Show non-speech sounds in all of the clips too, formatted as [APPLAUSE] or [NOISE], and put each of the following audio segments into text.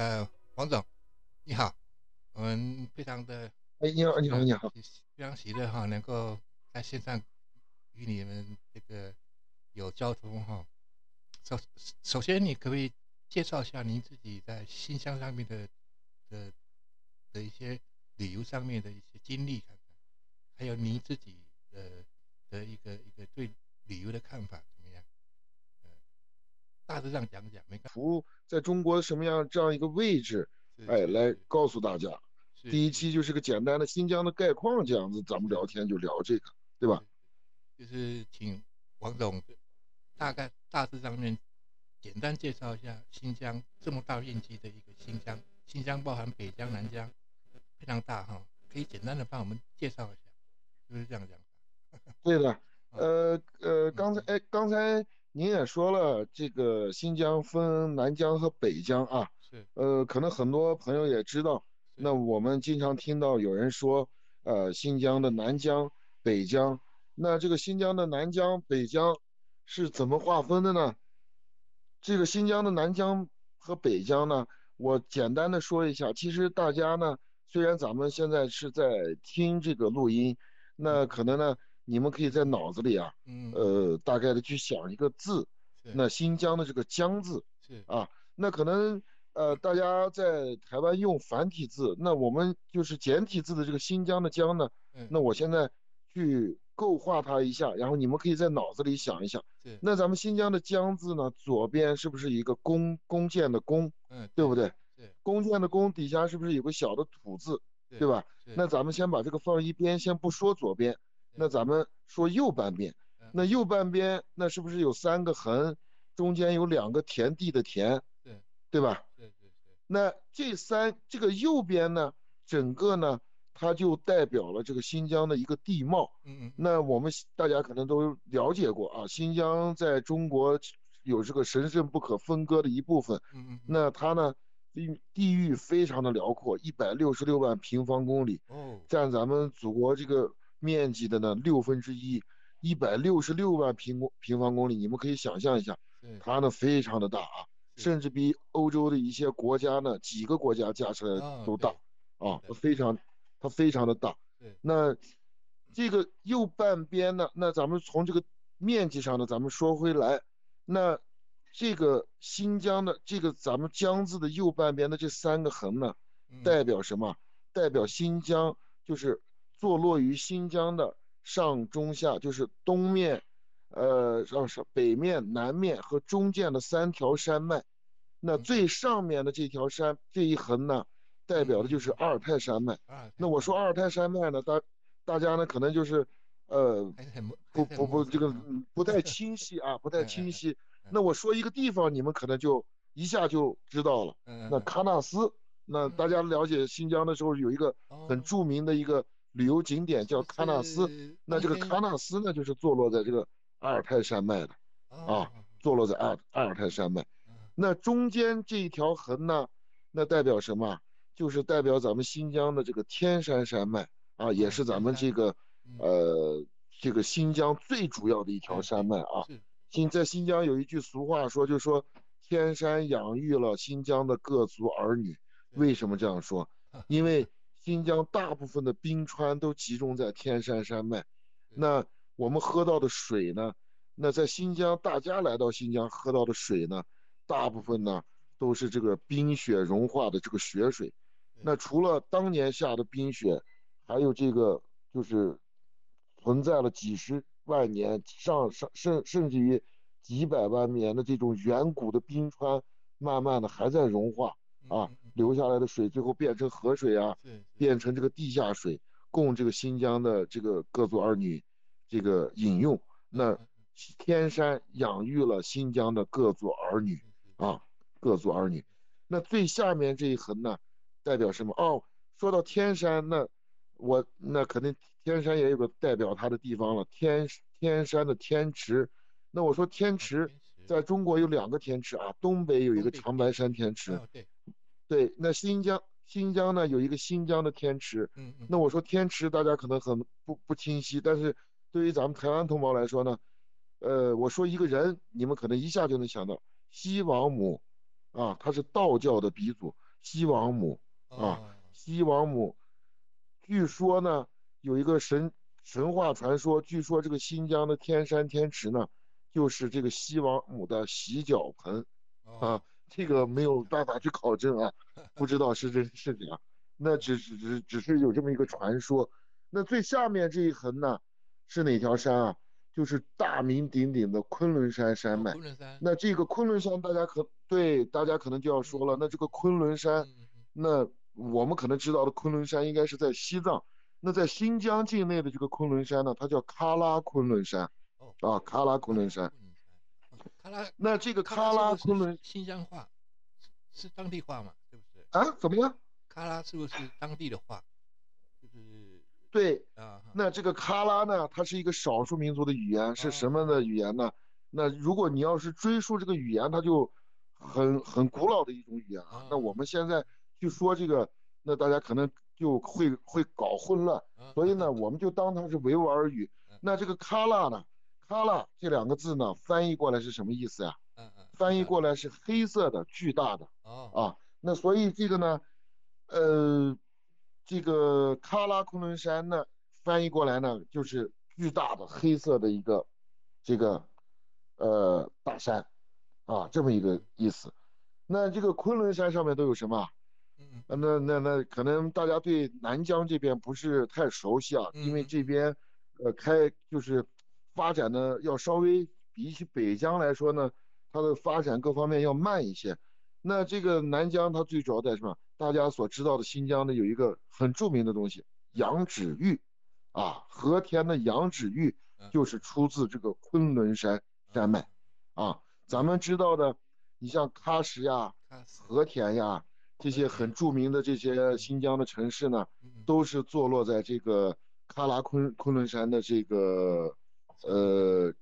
呃，王总，你好，我们非常的哎，你好，你好，你好，非常喜乐哈，能够在线上与你们这个有交通哈。首首先，你可不可以介绍一下您自己在新疆上面的的的一些旅游上面的一些经历，看看，还有您自己的的一个一个对旅游的看法大致上讲讲，没看。图在中国什么样这样一个位置？哎，来告诉大家。第一期就是个简单的新疆的概况，这样子咱们聊天就聊这个，对吧？就是请王总大概大致上面简单介绍一下新疆这么大面积的一个新疆，新疆包含北疆、南疆，非常大哈，可以简单的帮我们介绍一下，就是这样讲？对的，[LAUGHS] 呃呃，刚才哎刚才您也说了，这个新疆分南疆和北疆啊，是，呃，可能很多朋友也知道。那我们经常听到有人说，呃，新疆的南疆、北疆，那这个新疆的南疆、北疆是怎么划分的呢？这个新疆的南疆和北疆呢，我简单的说一下。其实大家呢，虽然咱们现在是在听这个录音，那可能呢，你们可以在脑子里啊，呃，大概的去想一个字，那新疆的这个疆字，是啊，那可能。呃，大家在台湾用繁体字，那我们就是简体字的这个新疆的疆呢？那我现在去构画它一下，然后你们可以在脑子里想一想。那咱们新疆的疆字呢，左边是不是一个弓弓箭的弓？嗯，对不对？对。弓箭的弓底下是不是有个小的土字？对吧？那咱们先把这个放一边，先不说左边，那咱们说右半边。那右半边那是不是有三个横，中间有两个田地的田？对吧？对对对。那这三这个右边呢，整个呢，它就代表了这个新疆的一个地貌。嗯嗯。那我们大家可能都了解过啊，新疆在中国有这个神圣不可分割的一部分。嗯嗯。那它呢，地地域非常的辽阔，一百六十六万平方公里。哦。占咱们祖国这个面积的呢六分之一，一百六十六万平公平方公里，你们可以想象一下，它呢非常的大啊。甚至比欧洲的一些国家呢，几个国家加起来都大，啊，非常，它非常的大。对，那这个右半边呢，那咱们从这个面积上呢，咱们说回来，那这个新疆的这个咱们疆字的右半边的这三个横呢，代表什么？代表新疆就是坐落于新疆的上中下，就是东面。呃，上是北面、南面和中间的三条山脉，那最上面的这条山这一横呢，代表的就是阿尔泰山脉。那我说阿尔泰山脉呢，大大家呢可能就是，呃，不不不，这个不太 [LAUGHS] 清晰啊，不太清晰。那我说一个地方，你们可能就一下就知道了。那喀纳斯，那大家了解新疆的时候，有一个很著名的一个旅游景点叫喀纳斯。那这个喀纳斯呢，就是坐落在这个。阿尔泰山脉的啊，坐落在阿阿尔泰山脉，那中间这一条横呢，那代表什么？就是代表咱们新疆的这个天山山脉啊，也是咱们这个呃这个新疆最主要的一条山脉啊。新在新疆有一句俗话说，就说天山养育了新疆的各族儿女。为什么这样说？[LAUGHS] 因为新疆大部分的冰川都集中在天山山脉，那。我们喝到的水呢，那在新疆，大家来到新疆喝到的水呢，大部分呢都是这个冰雪融化的这个雪水。那除了当年下的冰雪，还有这个就是存在了几十万年上上甚甚至于几百万年的这种远古的冰川，慢慢的还在融化啊，流下来的水最后变成河水啊，变成这个地下水，供这个新疆的这个各族儿女。这个饮用，那天山养育了新疆的各族儿女啊，各族儿女。那最下面这一横呢，代表什么？哦，说到天山，那我那肯定天山也有个代表它的地方了。天天山的天池，那我说天池，在中国有两个天池啊，东北有一个长白山天池，对，对，那新疆新疆呢有一个新疆的天池，嗯嗯，那我说天池大家可能很不不清晰，但是。对于咱们台湾同胞来说呢，呃，我说一个人，你们可能一下就能想到西王母，啊，他是道教的鼻祖。西王母啊，西王母，据说呢有一个神神话传说，据说这个新疆的天山天池呢，就是这个西王母的洗脚盆啊，这个没有办法去考证啊，不知道是真是假，那只只只只是有这么一个传说。那最下面这一横呢，是哪条山啊？就是大名鼎鼎的昆仑山山脉。昆仑山。那这个昆仑山，大家可对大家可能就要说了，那这个昆仑山，那我们可能知道的昆仑山应该是在西藏。那在新疆境内的这个昆仑山呢，它叫喀拉昆仑山。哦。啊，喀拉昆仑山。喀拉。那这个喀拉昆仑新疆话是当地话吗？是不是？啊？怎么样？喀拉是不是当地的话？就是。对，那这个喀拉呢，它是一个少数民族的语言，是什么的语言呢？那如果你要是追溯这个语言，它就很很古老的一种语言啊。那我们现在去说这个，那大家可能就会会搞混乱，所以呢，我们就当它是维吾尔语。那这个喀拉呢，喀拉这两个字呢，翻译过来是什么意思呀？翻译过来是黑色的、巨大的。啊，那所以这个呢，呃。这个喀拉昆仑山呢，翻译过来呢就是巨大的黑色的一个这个呃大山啊，这么一个意思。那这个昆仑山上面都有什么？嗯，那那那可能大家对南疆这边不是太熟悉啊，因为这边呃开就是发展的要稍微比起北疆来说呢，它的发展各方面要慢一些。那这个南疆它最主要在什么？大家所知道的新疆呢，有一个很著名的东西羊脂玉，啊，和田的羊脂玉就是出自这个昆仑山山脉，啊，咱们知道的，你像喀什呀、和田呀这些很著名的这些新疆的城市呢，都是坐落在这个喀拉昆昆仑山的这个呃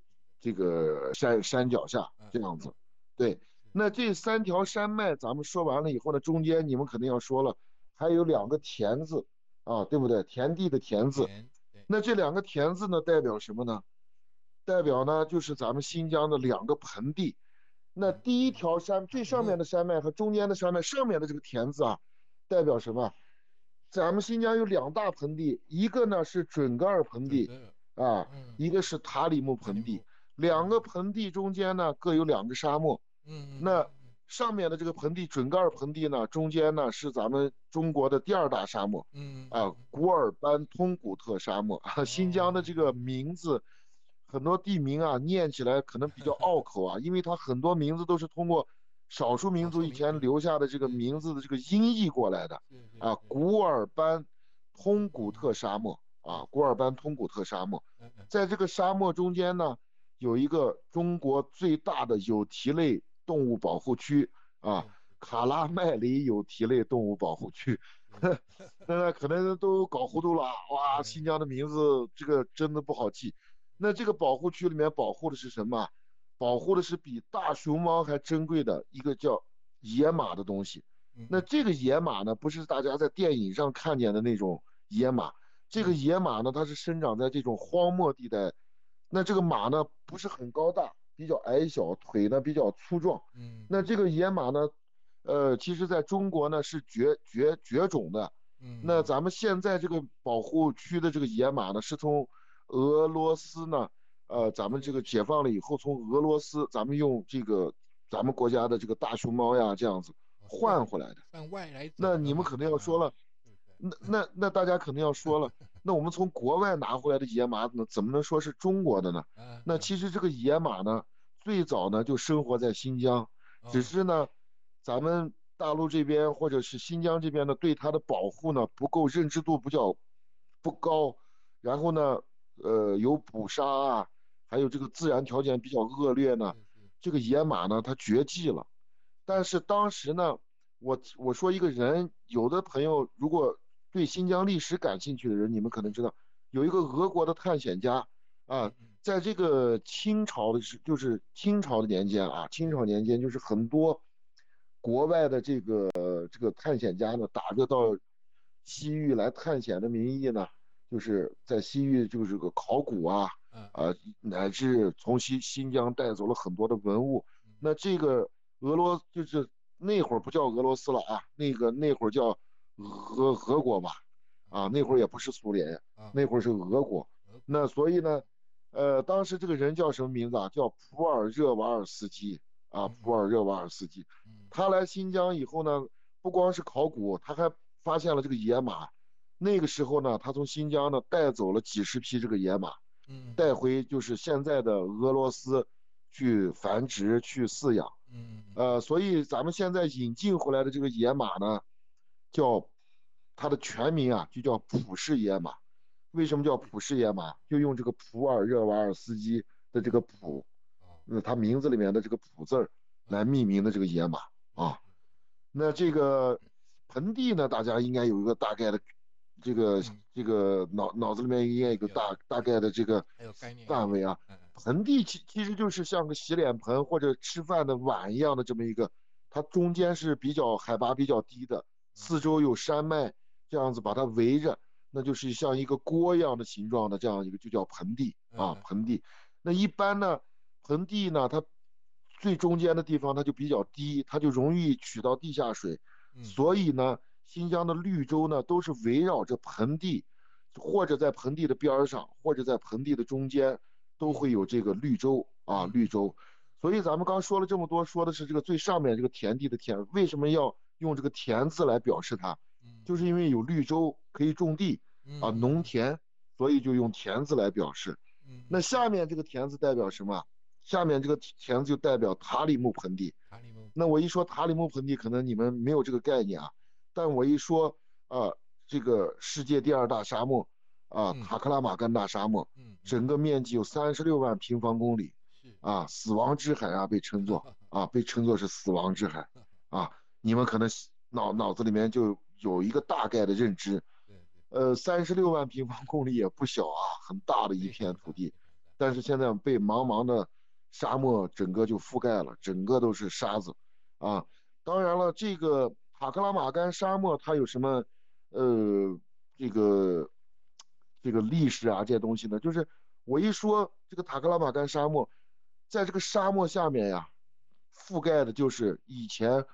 这个山山脚下这样子，对。那这三条山脉，咱们说完了以后呢，中间你们肯定要说了，还有两个田字，啊，对不对？田地的田字。那这两个田字呢，代表什么呢？代表呢，就是咱们新疆的两个盆地。那第一条山最上面的山脉和中间的山脉上面的这个田字啊，代表什么？咱们新疆有两大盆地，一个呢是准噶尔盆地，啊，一个是塔里木盆地。两个盆地中间呢，各有两个沙漠。嗯，那上面的这个盆地准噶尔盆地呢，中间呢是咱们中国的第二大沙漠，嗯啊，古尔班通古特沙漠啊。新疆的这个名字，很多地名啊，念起来可能比较拗口啊，因为它很多名字都是通过少数民族以前留下的这个名字的这个音译过来的，啊，古尔班通古特沙漠啊，古尔班通古特沙漠，在这个沙漠中间呢，有一个中国最大的有蹄类。动物保护区啊，卡拉麦里有蹄类动物保护区，[LAUGHS] 那可能都搞糊涂了。哇，新疆的名字这个真的不好记。那这个保护区里面保护的是什么？保护的是比大熊猫还珍贵的一个叫野马的东西。那这个野马呢，不是大家在电影上看见的那种野马。这个野马呢，它是生长在这种荒漠地带。那这个马呢，不是很高大。比较矮小，腿呢比较粗壮。嗯，那这个野马呢，呃，其实在中国呢是绝绝绝种的。嗯，那咱们现在这个保护区的这个野马呢，是从俄罗斯呢，呃，咱们这个解放了以后，从俄罗斯咱们用这个咱们国家的这个大熊猫呀这样子换回来的。换外来。那你们可能要说了，那那那大家肯定要说了。[LAUGHS] 那我们从国外拿回来的野马呢，怎么能说是中国的呢？那其实这个野马呢，最早呢就生活在新疆，只是呢，咱们大陆这边或者是新疆这边呢，对它的保护呢不够，认知度比较不高，然后呢，呃，有捕杀啊，还有这个自然条件比较恶劣呢，这个野马呢它绝迹了。但是当时呢，我我说一个人，有的朋友如果。对新疆历史感兴趣的人，你们可能知道，有一个俄国的探险家啊，在这个清朝的是就是清朝的年间啊，清朝年间就是很多国外的这个这个探险家呢，打着到西域来探险的名义呢，就是在西域就是个考古啊，啊，乃至从新新疆带走了很多的文物。那这个俄罗就是那会儿不叫俄罗斯了啊，那个那会儿叫俄俄国吧，啊，那会儿也不是苏联，那会儿是俄国。那所以呢，呃，当时这个人叫什么名字啊？叫普尔热瓦尔斯基啊，普尔热瓦尔斯基。他来新疆以后呢，不光是考古，他还发现了这个野马。那个时候呢，他从新疆呢带走了几十匹这个野马，带回就是现在的俄罗斯去繁殖去饲养。嗯，呃，所以咱们现在引进回来的这个野马呢，叫它的全名啊，就叫普氏野马。为什么叫普氏野马？就用这个普尔热瓦尔斯基的这个普，那它名字里面的这个普字儿来命名的这个野马啊。那这个盆地呢，大家应该有一个大概的这个这个脑脑子里面应该有个大大概的这个范围啊。盆地其其实就是像个洗脸盆或者吃饭的碗一样的这么一个，它中间是比较海拔比较低的，四周有山脉这样子把它围着，那就是像一个锅一样的形状的这样一个就叫盆地啊盆地。那一般呢，盆地呢它最中间的地方它就比较低，它就容易取到地下水，所以呢新疆的绿洲呢都是围绕着盆地，或者在盆地的边上，或者在盆地的中间。都会有这个绿洲啊，绿洲，所以咱们刚说了这么多，说的是这个最上面这个田地的田，为什么要用这个田字来表示它？就是因为有绿洲可以种地啊，农田，所以就用田字来表示。那下面这个田字代表什么？下面这个田字就代表塔里木盆地。塔里木。那我一说塔里木盆地，可能你们没有这个概念啊，但我一说啊，这个世界第二大沙漠。啊，塔克拉玛干大沙漠，整个面积有三十六万平方公里，啊，死亡之海啊，被称作 [LAUGHS] 啊，被称作是死亡之海，[LAUGHS] 啊，你们可能脑脑子里面就有一个大概的认知，呃，三十六万平方公里也不小啊，很大的一片土地，但是现在被茫茫的沙漠整个就覆盖了，整个都是沙子，啊，当然了，这个塔克拉玛干沙漠它有什么，呃，这个。这个历史啊，这些东西呢，就是我一说这个塔克拉玛干沙漠，在这个沙漠下面呀，覆盖的就是以前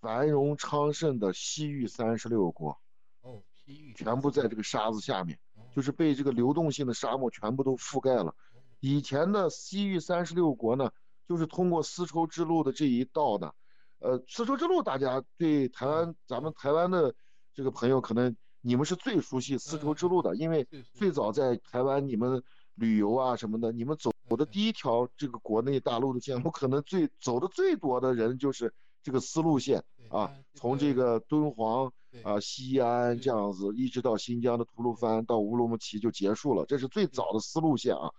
繁荣昌盛的西域三十六国。哦，西域全部在这个沙子下面，就是被这个流动性的沙漠全部都覆盖了。以前的西域三十六国呢，就是通过丝绸之路的这一道呢，呃，丝绸之路大家对台湾咱们台湾的这个朋友可能。你们是最熟悉丝绸之路的，因为最早在台湾你们旅游啊什么的，你们走的第一条这个国内大陆的线路，可能最走的最多的人就是这个丝路线啊，从这个敦煌啊、西安这样子，一直到新疆的吐鲁番到乌鲁木齐就结束了，这是最早的丝路线啊。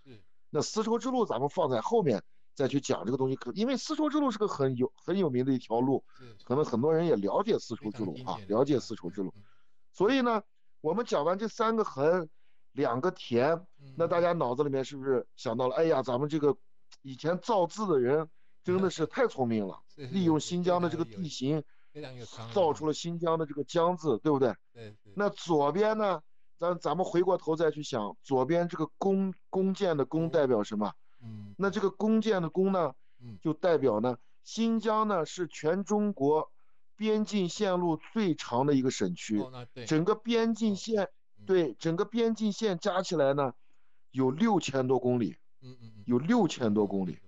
那丝绸之路咱们放在后面再去讲这个东西，可因为丝绸之路是个很有很有名的一条路，可能很多人也了解丝绸之路啊，了解丝绸之路。所以呢，我们讲完这三个横，两个田，那大家脑子里面是不是想到了？哎呀，咱们这个以前造字的人真的是太聪明了，利用新疆的这个地形，造出了新疆的这个疆字，对不对？对。那左边呢，咱咱们回过头再去想，左边这个弓弓箭的弓代表什么？嗯。那这个弓箭的弓呢，就代表呢，新疆呢是全中国。边境线路最长的一个省区，整个边境线对整个边境线加起来呢，有六千多公里，嗯嗯有六千多公里。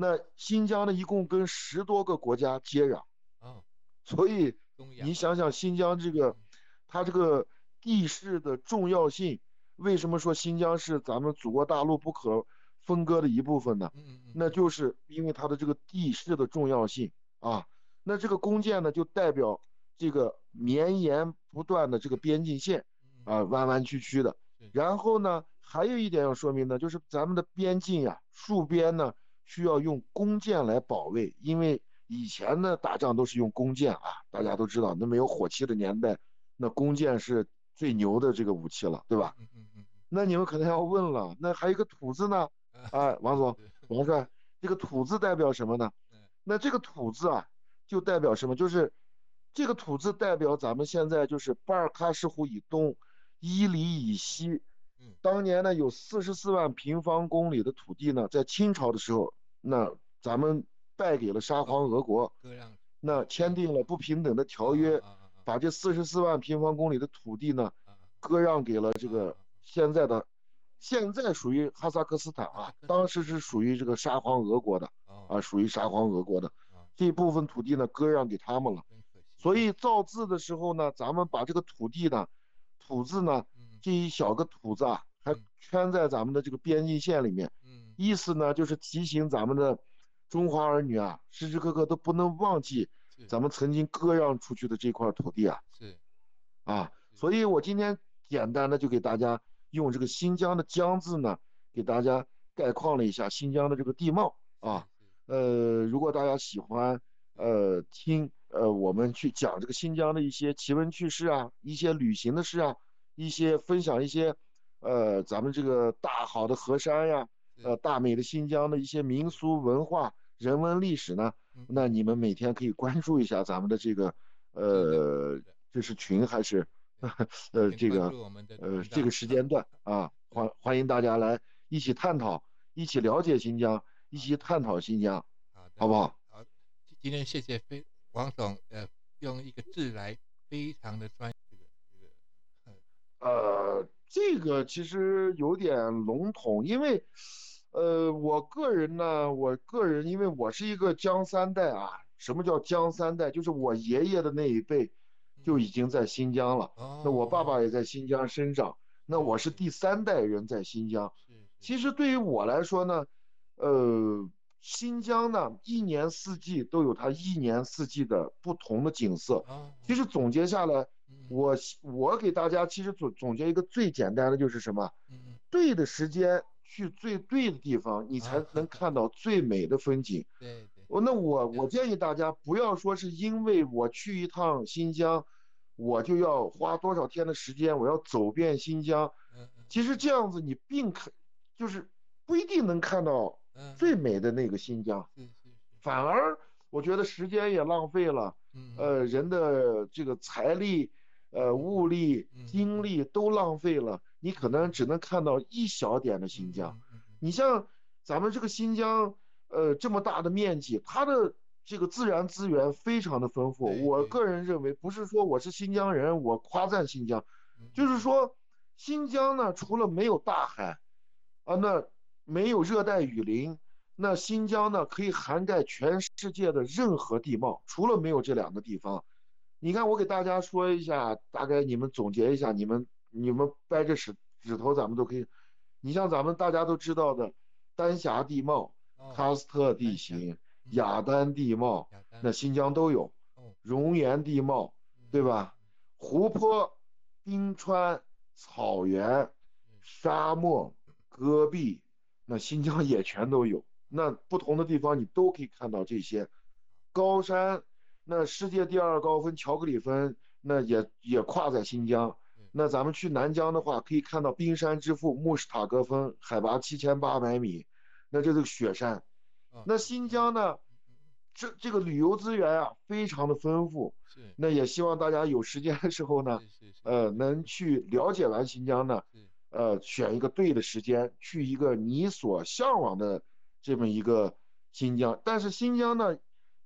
那新疆呢，一共跟十多个国家接壤，啊，所以你想想新疆这个，它这个地势的重要性，为什么说新疆是咱们祖国大陆不可分割的一部分呢？嗯嗯，那就是因为它的这个地势的重要性啊。那这个弓箭呢，就代表这个绵延不断的这个边境线，啊，弯弯曲曲的。然后呢，还有一点要说明的，就是咱们的边境呀，戍边呢需要用弓箭来保卫，因为以前呢打仗都是用弓箭啊，大家都知道，那没有火器的年代，那弓箭是最牛的这个武器了，对吧？嗯嗯嗯。那你们可能要问了，那还有一个土字呢？哎，王总，王帅，这个土字代表什么呢？那这个土字啊。就代表什么？就是这个土字代表咱们现在就是巴尔喀什湖以东，伊犁以西。当年呢有四十四万平方公里的土地呢，在清朝的时候，那咱们败给了沙皇俄国，那签订了不平等的条约，把这四十四万平方公里的土地呢割让给了这个现在的，现在属于哈萨克斯坦啊，当时是属于这个沙皇俄国的哦啊，属于沙皇俄国的啊，这部分土地呢割让给他们了。所以造字的时候呢，咱们把这个土地呢，土字呢，嗯。这一小个土字啊，还嗯。圈在咱们的这个边境线里面，嗯。意思呢就是提醒咱们的中华儿女啊，时时刻刻都不能忘记咱们曾经割让出去的这块土地啊。是。啊。所以我今天简单的就给大家用这个新疆的疆字呢，给大家概况了一下新疆的这个地貌啊。呃，如果大家喜欢呃听呃我们去讲这个新疆的一些奇闻趣事啊，一些旅行的事啊，一些分享一些呃咱们这个大好的河山呀，呃大美的新疆的一些民俗文化、人文历史呢，嗯那你们每天可以关注一下咱们的这个呃这是群还是对 [LAUGHS] 呃这个呃这个时间段啊，欢欢迎大家来一起探讨，一起了解新疆，一起探讨新疆。好不好？好，今今天谢谢非王总，呃，用一个字来非常的专这个这个，呃，这个其实有点笼统，因为，呃，我个人呢，我个人因为我是一个江三代啊，什么叫江三代？就是我爷爷的那一辈就已经在新疆了，哦，那我爸爸也在新疆生长，那我是第三代人在新疆。其实对于我来说呢，呃，新疆呢，一年四季都有它一年四季的不同的景色。哦，其实总结下来，嗯我我给大家其实总总结一个最简单的就是什么？对的时间去最对的地方，你才啊能看到最美的风景。对对我那我我建议大家不要说是因为我去一趟新疆，我就要花多少天的时间，我要走遍新疆。其实这样子你并看就是不一定能看到嗯最美的那个新疆，反而我觉得时间也浪费了。嗯呃，人的这个财力、呃物力嗯、精力都浪费了，你可能只能看到一小点的新疆。，你像咱们这个新疆，呃，这么大的面积，它的这个自然资源非常的丰富。我个人认为，不是说我是新疆人，我夸赞新疆，嗯就是说新疆呢，除了没有大海，啊，那没有热带雨林。那新疆呢，可以涵盖全世界的任何地貌，除了没有这两个地方。你看，我给大家说一下，大概你们总结一下，你们你们掰着指指头，咱们都可以。你像咱们大家都知道的丹霞地貌、哦喀斯特地形、嗯雅丹地貌，那新疆都有。哦熔岩地貌，对吧？湖泊、冰川、草原、沙漠、戈壁，那新疆也全都有。那不同的地方你都可以看到这些高山。那世界第二高峰乔格里峰，那也也跨在新疆。那咱们去南疆的话，可以看到冰山之父穆士塔格峰，海拔七千八百米，那这是雪山。哦那新疆呢，这这个旅游资源啊，非常的丰富。是那也希望大家有时间的时候呢，呃，能去了解完新疆呢，呃，选一个对的时间，去一个你所向往的这么一个新疆。但是新疆呢，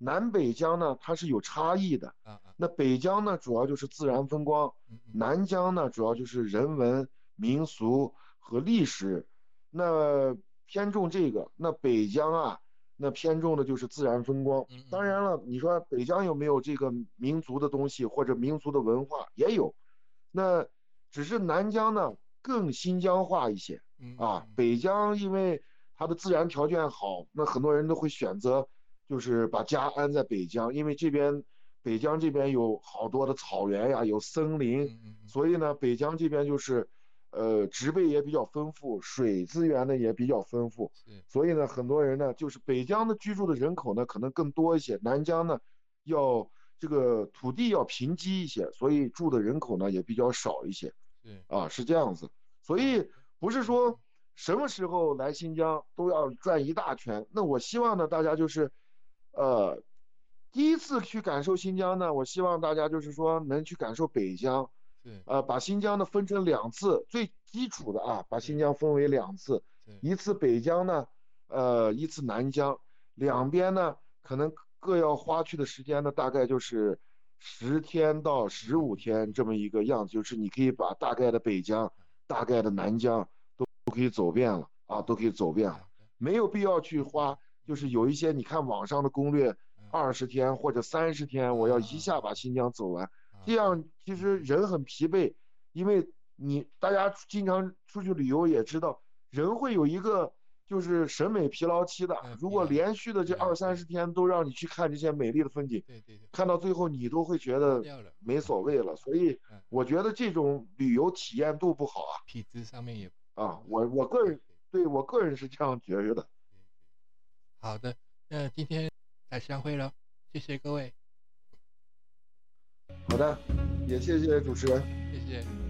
南北疆呢，它是有差异的。那北疆呢，主要就是自然风光；南疆呢，主要就是人文、民俗和历史。那偏重这个，那北疆啊，那偏重的就是自然风光。当然了，你说北疆有没有这个民族的东西或者民族的文化？也有。那只是南疆呢更新疆化一些嗯啊嗯，北疆因为它的自然条件好，那很多人都会选择就是把家安在北疆，因为这边北疆这边有好多的草原呀，有森林，所以呢，北疆这边就是，呃，植被也比较丰富，水资源呢也比较丰富，是。所以呢，很多人呢就是北疆的居住的人口呢可能更多一些，南疆呢要这个土地要贫瘠一些，所以住的人口呢也比较少一些是。啊，是这样子，所以不是说什么时候来新疆都要转一大圈，那我希望呢大家就是，呃。第一次去感受新疆呢，我希望大家就是说能去感受北疆，对。呃，把新疆呢分成两次，最基础的啊，把新疆分为两次，是一次北疆呢，呃，一次南疆，两边呢可能各要花去的时间呢，大概就是十天到十五天这么一个样子，就是你可以把大概的北疆、大概的南疆都都可以走遍了啊，都可以走遍了，没有必要去花，就是有一些你看网上的攻略，二十天或者三十天，我要一下把新疆走完，这样其实人很疲惫，因为你大家经常出去旅游也知道，人会有一个。就是审美疲劳期的，如果连续的这二三十天都让你去看这些美丽的风景，对对对，看到最后你都会觉得没所谓了。所以我觉得这种旅游体验度不好啊，品质上面也啊，我我个人对我个人是这样觉着的。好的，那今天再相会了，谢谢各位。好的，也谢谢主持人，谢谢。